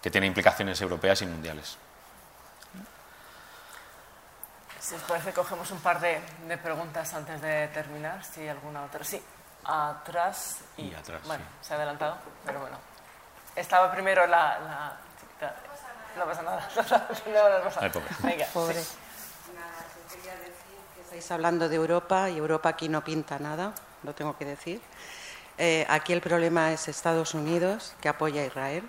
que tiene implicaciones europeas y mundiales. Si os parece, cogemos un par de, preguntas antes de terminar, si hay alguna otra. Sí, atrás. Y, atrás. Bueno, se ha adelantado, pero bueno. Estaba primero la, la No pasa nada. no, no pasa nada. Venga. Pobre. Nada, quería decir que estáis hablando de Europa y Europa aquí no pinta nada, lo tengo que decir. Eh, aquí el problema es Estados Unidos, que apoya a Israel.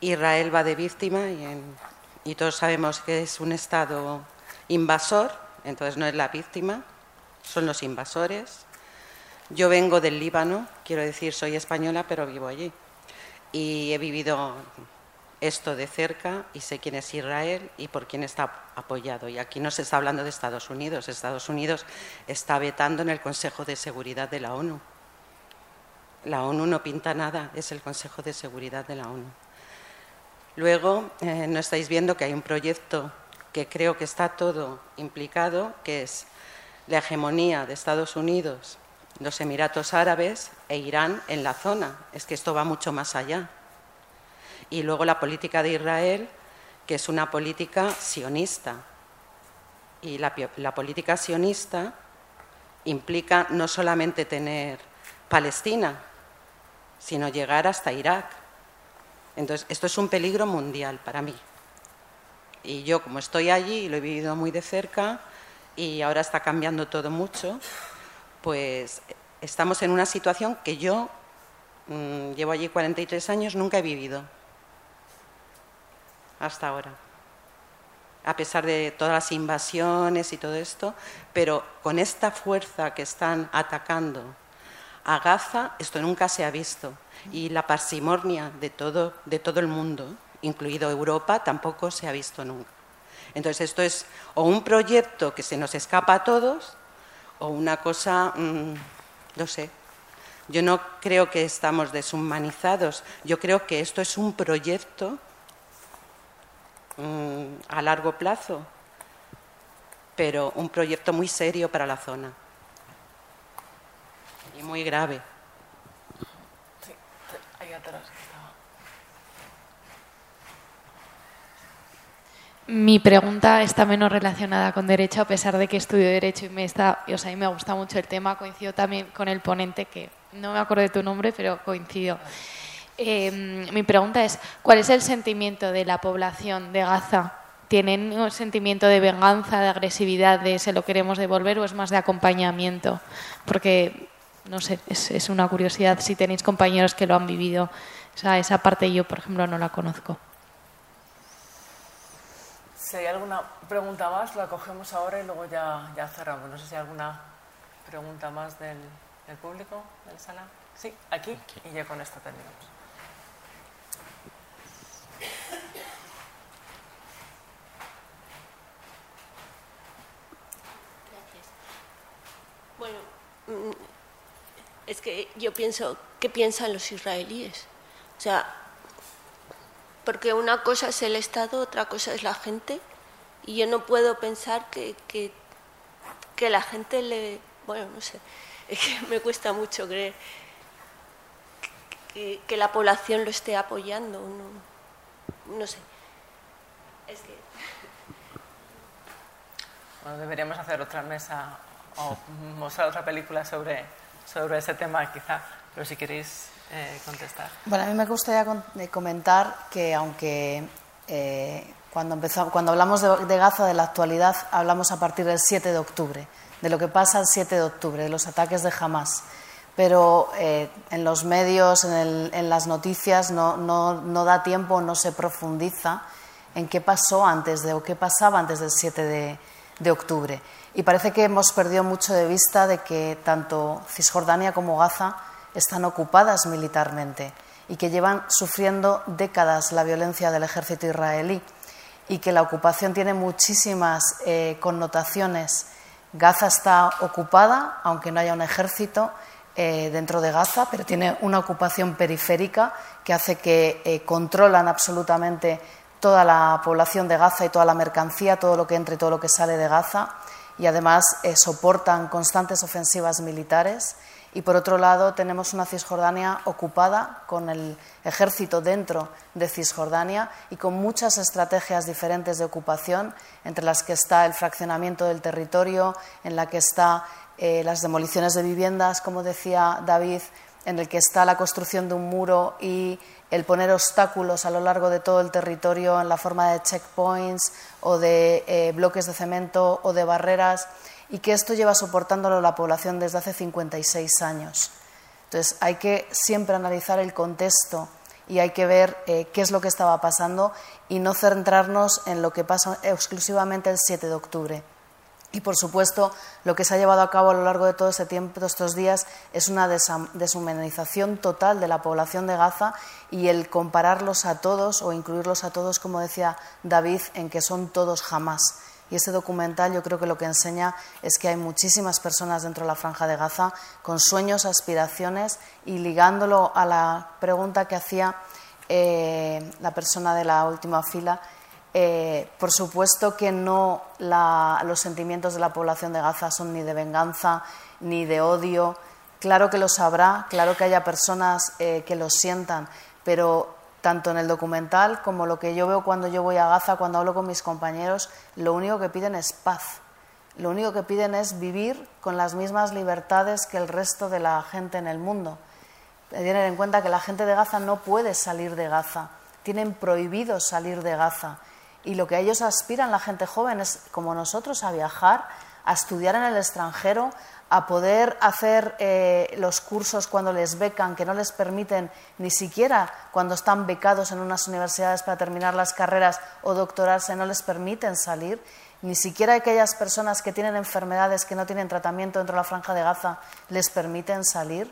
Israel va de víctima y, y todos sabemos que es un Estado invasor, entonces no es la víctima. son los invasores. Yo vengo del Líbano, quiero decir, soy española, pero vivo allí. Y he vivido esto de cerca y sé quién es Israel y por quién está apoyado. Y aquí no se está hablando de Estados Unidos. Estados Unidos está vetando en el Consejo de Seguridad de la ONU. La ONU no pinta nada, es el Consejo de Seguridad de la ONU. Luego, eh, no estáis viendo que hay un proyecto que creo que está todo implicado, que es la hegemonía de Estados Unidos, los Emiratos Árabes e Irán en la zona. Es que esto va mucho más allá y luego la política de Israel, que es una política sionista. Y la, política sionista implica no solamente tener Palestina, sino llegar hasta Irak. Entonces, esto es un peligro mundial para mí. Y yo, como estoy allí y lo he vivido muy de cerca, y ahora está cambiando todo mucho, pues estamos en una situación que yo mm, llevo allí 43 años, nunca he vivido hasta ahora. A pesar de todas las invasiones y todo esto, pero con esta fuerza que están atacando a Gaza, esto nunca se ha visto. Y la parsimonia de todo, de todo el mundo, incluido Europa, tampoco se ha visto nunca. Entonces, esto es o un proyecto que se nos escapa a todos, o una cosa, mm, no sé. Yo no creo que estamos deshumanizados, yo creo que esto es un proyecto Mm, a largo plazo, pero un proyecto muy serio para la zona y muy grave. Mi pregunta está menos relacionada con derecho, a pesar de que estudio derecho y me está, o sea, me gusta mucho el tema. Coincido también con el ponente que no me acuerdo de tu nombre, pero coincido. Em, mi pregunta es, ¿cuál es el sentimiento de la población de Gaza? ¿Tienen un sentimiento de venganza, de agresividad, de se lo queremos devolver o es más de acompañamiento? Porque, no sé, es, una curiosidad si tenéis compañeros que lo han vivido. O sea, esa parte yo, por ejemplo, no la conozco. Si hay alguna pregunta más, la cogemos ahora y luego ya, ya cerramos. No sé si hay alguna pregunta más del, del público, de la sala. Sí, aquí, y ya con esto terminamos. Bueno, mm, es que yo pienso, ¿qué piensan los israelíes? O sea, porque una cosa es el Estado, otra cosa es la gente, y yo no puedo pensar que, que, la gente le... Bueno, no sé, es que me cuesta mucho creer que, la población lo esté apoyando. No, no sé. Es que... Bueno, deberíamos hacer otra mesa o mostrar otra película sobre, sobre ese tema quizá, pero si queréis eh, contestar. Bueno, a mí me gustaría comentar que aunque eh, cuando, empezó, cuando hablamos de, Gaza, de la actualidad, hablamos a partir del 7 de octubre, de lo que pasa el 7 de octubre, de los ataques de Hamas. Pero eh, en los medios, en, en las noticias, no, no, no, da tiempo, no se profundiza en qué pasó antes de o qué pasaba antes del 7 de, de octubre. Y parece que hemos perdido mucho de vista de que tanto Cisjordania como Gaza están ocupadas militarmente y que llevan sufriendo décadas la violencia del ejército israelí y que la ocupación tiene muchísimas eh, connotaciones. Gaza está ocupada, aunque no haya un ejército eh, dentro de Gaza, pero tiene una ocupación periférica que hace que eh, controlan absolutamente toda la población de Gaza y toda la mercancía, todo lo que entra y todo lo que sale de Gaza y además eh, soportan constantes ofensivas militares. Y por otro lado tenemos una Cisjordania ocupada con el ejército dentro de Cisjordania y con muchas estrategias diferentes de ocupación, entre las que está el fraccionamiento del territorio, en la que está eh, las demoliciones de viviendas, como decía David, en el que está la construcción de un muro y el poner obstáculos a lo largo de todo el territorio en la forma de checkpoints o de eh, bloques de cemento o de barreras y que esto lleva soportándolo la población desde hace 56 años. Entonces hay que siempre analizar el contexto y hay que ver eh, qué es lo que estaba pasando y no centrarnos en lo que pasa exclusivamente el 7 de octubre. Y por supuesto, lo que se ha llevado a cabo a lo largo de todo este tiempo, de estos días, es una deshumanización total de la población de Gaza y el compararlos a todos o incluirlos a todos, como decía David, en que son todos jamás. Y ese documental yo creo que lo que enseña es que hay muchísimas personas dentro de la franja de Gaza con sueños, aspiraciones y ligándolo a la pregunta que hacía eh, la persona de la última fila, eh, por supuesto que no los sentimientos de la población de Gaza son ni de venganza ni de odio. Claro que lo sabrá, claro que haya personas eh, que lo sientan, pero tanto en el documental como lo que yo veo cuando yo voy a Gaza, cuando hablo con mis compañeros, lo único que piden es paz. Lo único que piden es vivir con las mismas libertades que el resto de la gente en el mundo. Tener en cuenta que la gente de Gaza no puede salir de Gaza, tienen prohibido salir de Gaza y lo que ellos aspiran, la gente joven, es como nosotros, a viajar, a estudiar en el extranjero, a poder hacer eh, los cursos cuando les becan, que no les permiten ni siquiera cuando están becados en unas universidades para terminar las carreras o doctorarse, no les permiten salir. Ni siquiera aquellas personas que tienen enfermedades que no tienen tratamiento dentro de la franja de Gaza les permiten salir.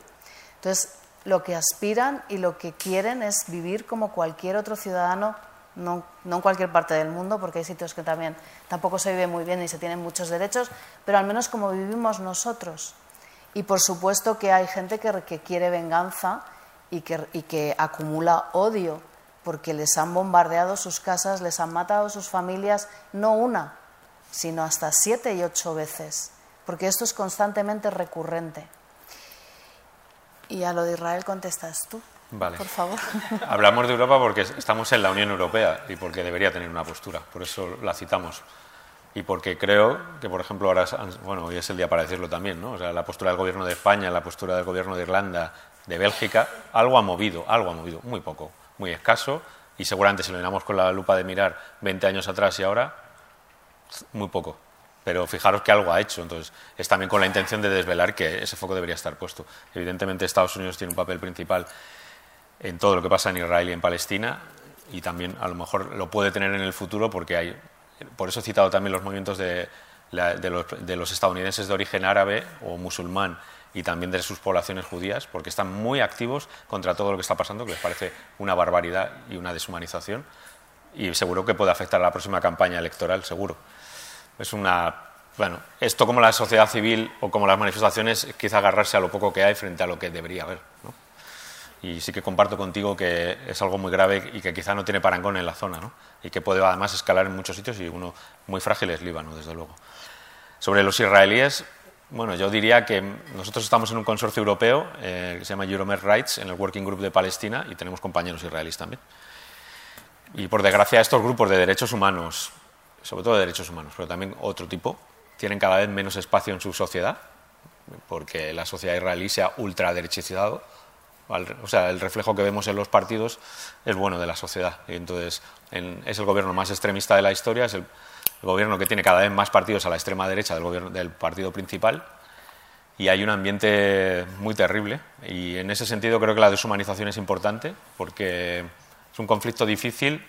Entonces, lo que aspiran y lo que quieren es vivir como cualquier otro ciudadano no, en cualquier parte del mundo, porque hay sitios que también tampoco se vive muy bien y se tienen muchos derechos, pero al menos como vivimos nosotros. Y por supuesto que hay gente que, quiere venganza y que, y que acumula odio, porque les han bombardeado sus casas, les han matado sus familias, no una, sino hasta siete y ocho veces, porque esto es constantemente recurrente. Y a lo de Israel contestas tú. Vale. Por favor. Hablamos de Europa porque estamos en la Unión Europea y porque debería tener una postura, por eso la citamos. Y porque creo que, por ejemplo, ahora, bueno, hoy es el día para decirlo también, ¿no? O sea, la postura del gobierno de España, la postura del gobierno de Irlanda, de Bélgica, algo ha movido, algo ha movido, muy poco, muy escaso, y seguramente si lo miramos con la lupa de mirar 20 años atrás y ahora, muy poco. Pero fijaros que algo ha hecho, entonces es también con la intención de desvelar que ese foco debería estar puesto. Evidentemente Estados Unidos tiene un papel principal en todo lo que pasa en Israel y en Palestina y también a lo mejor lo puede tener en el futuro porque hay, por eso he citado también los movimientos de, los, estadounidenses de origen árabe o musulmán y también de sus poblaciones judías, porque están muy activos contra todo lo que está pasando, que les parece una barbaridad y una deshumanización, y seguro que puede afectar a la próxima campaña electoral, seguro. Es una. Bueno, esto como la sociedad civil o como las manifestaciones, quizá agarrarse a lo poco que hay frente a lo que debería haber. ¿no? Y sí que comparto contigo que es algo muy grave y que quizá no tiene parangón en la zona, ¿no? y que puede además escalar en muchos sitios y uno muy frágil es Líbano, desde luego. Sobre los israelíes, bueno, yo diría que nosotros estamos en un consorcio europeo eh, que se llama Euromed Rights, en el Working Group de Palestina, y tenemos compañeros israelíes también. Y por desgracia estos grupos de derechos humanos, sobre todo de derechos humanos, pero también otro tipo, tienen cada vez menos espacio en su sociedad, porque la sociedad israelí se ha ultraderechizado o sea, el reflejo que vemos en los partidos es bueno de la sociedad. Y entonces, es el gobierno más extremista de la historia, es el, gobierno que tiene cada vez más partidos a la extrema derecha del, gobierno, del partido principal. Y hay un ambiente muy terrible. Y en ese sentido creo que la deshumanización es importante, porque es un conflicto difícil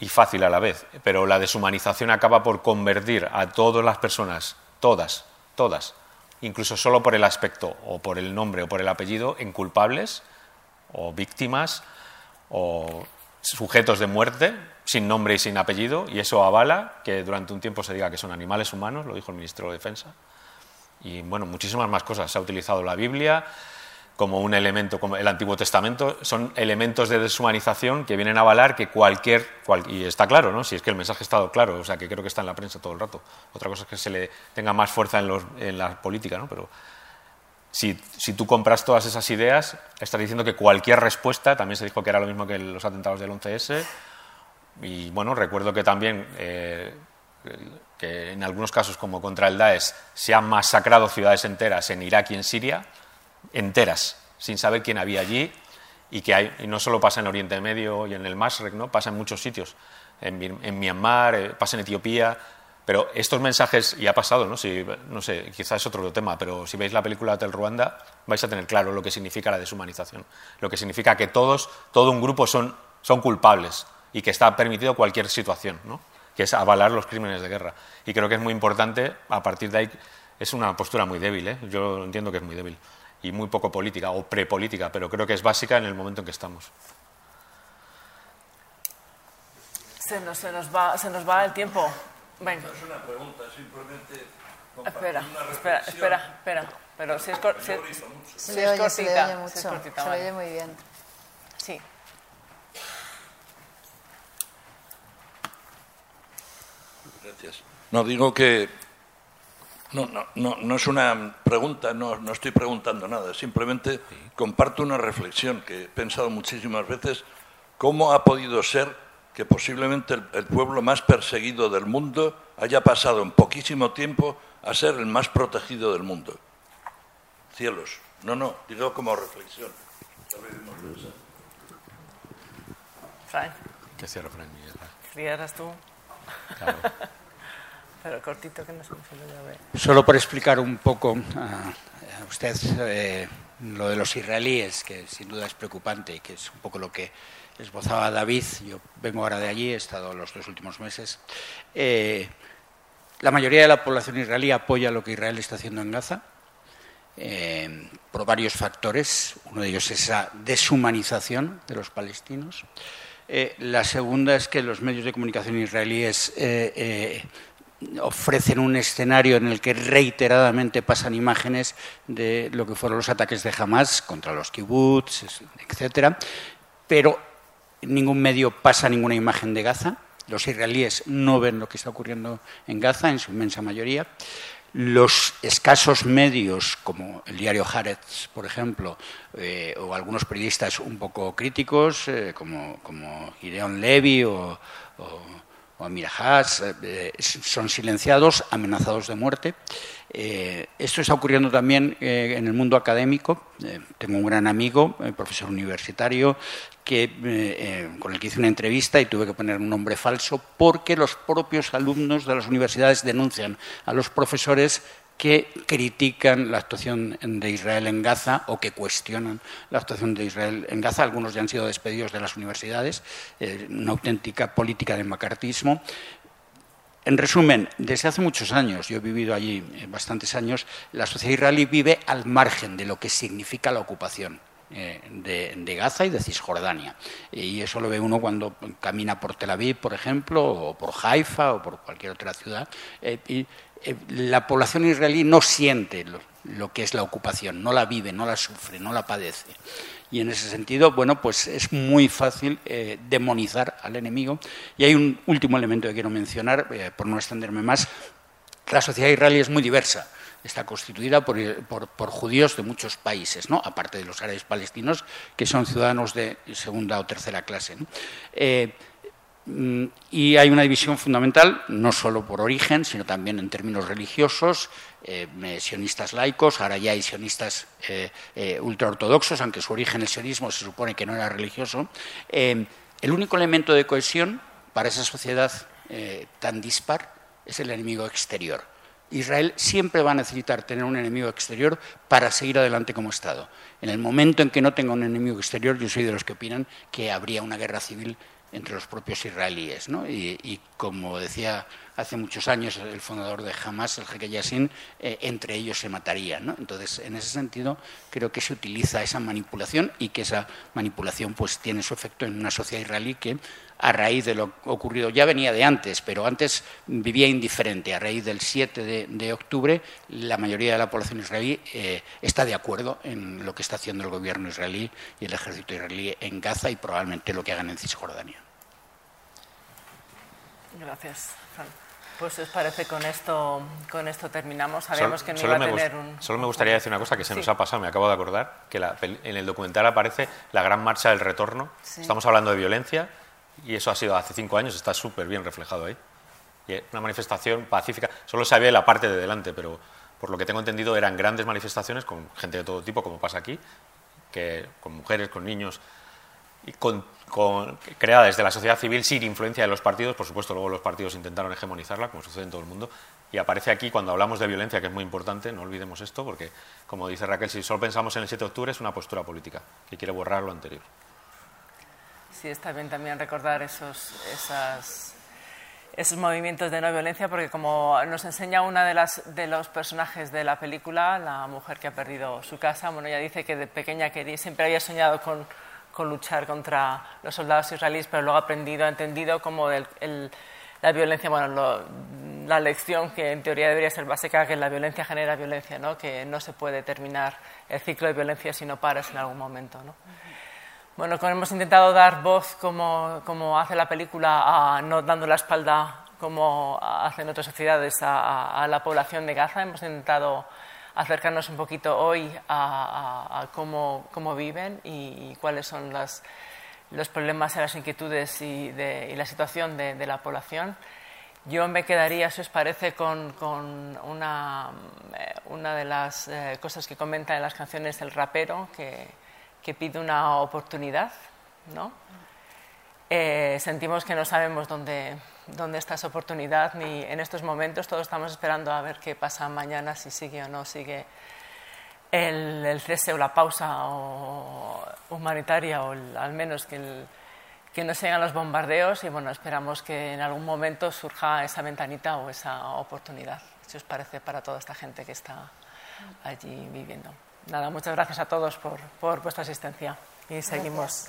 y fácil a la vez. Pero la deshumanización acaba por convertir a todas las personas, todas, todas, incluso solo por el aspecto o por el nombre o por el apellido, en culpables o víctimas o sujetos de muerte sin nombre y sin apellido, y eso avala que durante un tiempo se diga que son animales humanos, lo dijo el ministro de Defensa. Y bueno, muchísimas más cosas. Se ha utilizado la Biblia, como un elemento, como el Antiguo Testamento, son elementos de deshumanización que vienen a avalar que cualquier, y está claro, ¿no? si es que el mensaje ha estado claro, o sea, que creo que está en la prensa todo el rato. Otra cosa es que se le tenga más fuerza en, los, en la política, ¿no? pero si, si, tú compras todas esas ideas, estás diciendo que cualquier respuesta, también se dijo que era lo mismo que los atentados del 11S, y bueno, recuerdo que también... Eh, que en algunos casos, como contra el Daesh, se han masacrado ciudades enteras en Irak y en Siria, enteras, sin saber quién había allí, y que no solo pasa en Oriente Medio y en el Masrek, ¿no? pasa en muchos sitios, en, Myanmar, eh, pasa en Etiopía, pero estos mensajes, y ha pasado, ¿no? Si, no sé, quizás es otro tema, pero si veis la película Hotel Ruanda, vais a tener claro lo que significa la deshumanización, lo que significa que todos, todo un grupo son, son culpables y que está permitido cualquier situación, ¿no? que es avalar los crímenes de guerra. Y creo que es muy importante, a partir de ahí, es una postura muy débil, ¿eh? yo entiendo que es muy débil, y muy poco política o prepolítica, pero creo que es básica en el momento en que estamos. Se nos, se nos, va, se nos va el tiempo. Venga. Es una pregunta, simplemente. Espera, espera, espera, espera. Pero si es, cor, si, se, le oye, se le oye mucho, si es cortita, se le oye muy bien. Sí. Gracias. No, digo que no, no, no, no es una pregunta, no, no estoy preguntando nada, simplemente comparto una reflexión que he pensado muchísimas veces, cómo ha podido ser que posiblemente el, el, pueblo más perseguido del mundo haya pasado en poquísimo tiempo a ser el más protegido del mundo. Cielos. No, no, digo como reflexión. Fran. ¿Qué cierra Fran? ¿Querías tú? Claro. Pero cortito que Solo por explicar un poco a, usted eh, lo de los israelíes, que sin duda es preocupante y que es un poco lo que esbozaba David. Yo vengo ahora de allí, he estado los dos últimos meses. Eh, la mayoría de la población israelí apoya lo que Israel está haciendo en Gaza. Eh, por varios factores. Uno de ellos es esa deshumanización de los palestinos. La segunda es que los medios de comunicación israelíes ofrecen un escenario en el que reiteradamente pasan imágenes de lo que fueron los ataques de Hamas contra los kibbutz, etcétera, pero ningún medio pasa ninguna imagen de Gaza. Los israelíes no ven lo que está ocurriendo en Gaza, en su inmensa mayoría. Los escasos medios, como el diario Haaretz, por ejemplo, eh, o algunos periodistas un poco críticos, eh, como, como Gideon Levy o, o, o Amir Haas, eh, son silenciados, amenazados de muerte. Eh, esto está ocurriendo también eh, en el mundo académico. Eh, tengo un gran amigo, profesor universitario, que, con el que hice una entrevista y tuve que poner un nombre falso porque los propios alumnos de las universidades denuncian a los profesores que critican la actuación de Israel en Gaza o que cuestionan la actuación de Israel en Gaza. Algunos ya han sido despedidos de las universidades, eh, una auténtica política de macartismo. En resumen, desde hace muchos años, yo he vivido allí eh, bastantes años, la sociedad israelí vive al margen de lo que significa la ocupación. Eh, de, Gaza y de Cisjordania. Y eso lo ve uno cuando camina por Tel Aviv, por ejemplo, o por Haifa o por cualquier otra ciudad. La población israelí no siente lo, lo, que es la ocupación, no la vive, no la sufre, no la padece. Y en ese sentido, bueno, pues es muy fácil eh, demonizar al enemigo. Y hay un último elemento que quiero mencionar, eh, por no extenderme más. La sociedad israelí es muy diversa. Está constituida por, por, por, judíos de muchos países, ¿no? aparte de los árabes palestinos, que son ciudadanos de segunda o tercera clase. ¿no? Eh, y hay una división fundamental, no solo por origen, sino también en términos religiosos, eh, sionistas laicos, ahora ya hay sionistas eh, eh, ultraortodoxos, aunque su origen el sionismo se supone que no era religioso. Eh, el único elemento de cohesión para esa sociedad tan dispar es el enemigo exterior. Israel siempre va a necesitar tener un enemigo exterior para seguir adelante como Estado. En el momento en que no tenga un enemigo exterior, yo soy de los que opinan que habría una guerra civil entre los propios israelíes. ¿no? Y, y, como decía hace muchos años el fundador de Hamas, el jeque Yassin, eh, entre ellos se matarían. ¿no? Entonces, en ese sentido, creo que se utiliza esa manipulación y que esa manipulación pues, tiene su efecto en una sociedad israelí que, a raíz de lo ocurrido, ya venía de antes, pero antes vivía indiferente. A raíz del 7 de, octubre, la mayoría de la población israelí eh, está de acuerdo en lo que está haciendo el gobierno israelí y el ejército israelí en Gaza y probablemente lo que hagan en Cisjordania. Gracias. Pues os parece con esto, con esto terminamos. Sabíamos que no solo iba a tener un... Solo me gustaría decir una cosa que se Sí. nos ha pasado, me acabo de acordar, que la, en el documental aparece la gran marcha del retorno. Sí. Estamos hablando de violencia y eso ha sido hace cinco años, está súper bien reflejado ahí. Y una manifestación pacífica, solo se ve la parte de delante, pero por lo que tengo entendido eran grandes manifestaciones con gente de todo tipo, como pasa aquí, que, con mujeres, con niños, creada desde la sociedad civil sin influencia de los partidos. Por supuesto, luego los partidos intentaron hegemonizarla, como sucede en todo el mundo. Y aparece aquí cuando hablamos de violencia, que es muy importante, no olvidemos esto, porque, como dice Raquel, si solo pensamos en el 7 de octubre, es una postura política que quiere borrar lo anterior. Sí, está bien también recordar esos, esos movimientos de no violencia, porque como nos enseña una de, las, de los personajes de la película, la mujer que ha perdido su casa, bueno, ella dice que de pequeña quería, siempre había soñado con, con luchar contra los soldados israelíes, pero luego ha aprendido, ha entendido como la violencia, bueno, la lección que en teoría debería ser básica, que la violencia genera violencia, ¿no? que no se puede terminar el ciclo de violencia si no paras en algún momento. ¿no? Bueno, hemos intentado dar voz como, hace la película, no dando la espalda como hacen otras sociedades a, la población de Gaza. Hemos intentado acercarnos un poquito hoy a, cómo, cómo, viven y, cuáles son las, los problemas y las inquietudes y, de, la situación de, la población. Yo me quedaría, si os parece, con, con una, eh, una, de las eh, cosas que comenta en las canciones El rapero, que, que pide una oportunidad, ¿no? Eh, sentimos que no sabemos dónde, dónde está esa oportunidad ni en estos momentos. Todos estamos esperando a ver qué pasa mañana, si sigue o no sigue el, el cese o la pausa humanitaria o al menos que, que no sigan los bombardeos y bueno, esperamos que en algún momento surja esa ventanita o esa oportunidad, si os parece, para toda esta gente que está allí viviendo nada, muchas gracias a todos por, por vuestra asistencia y seguimos.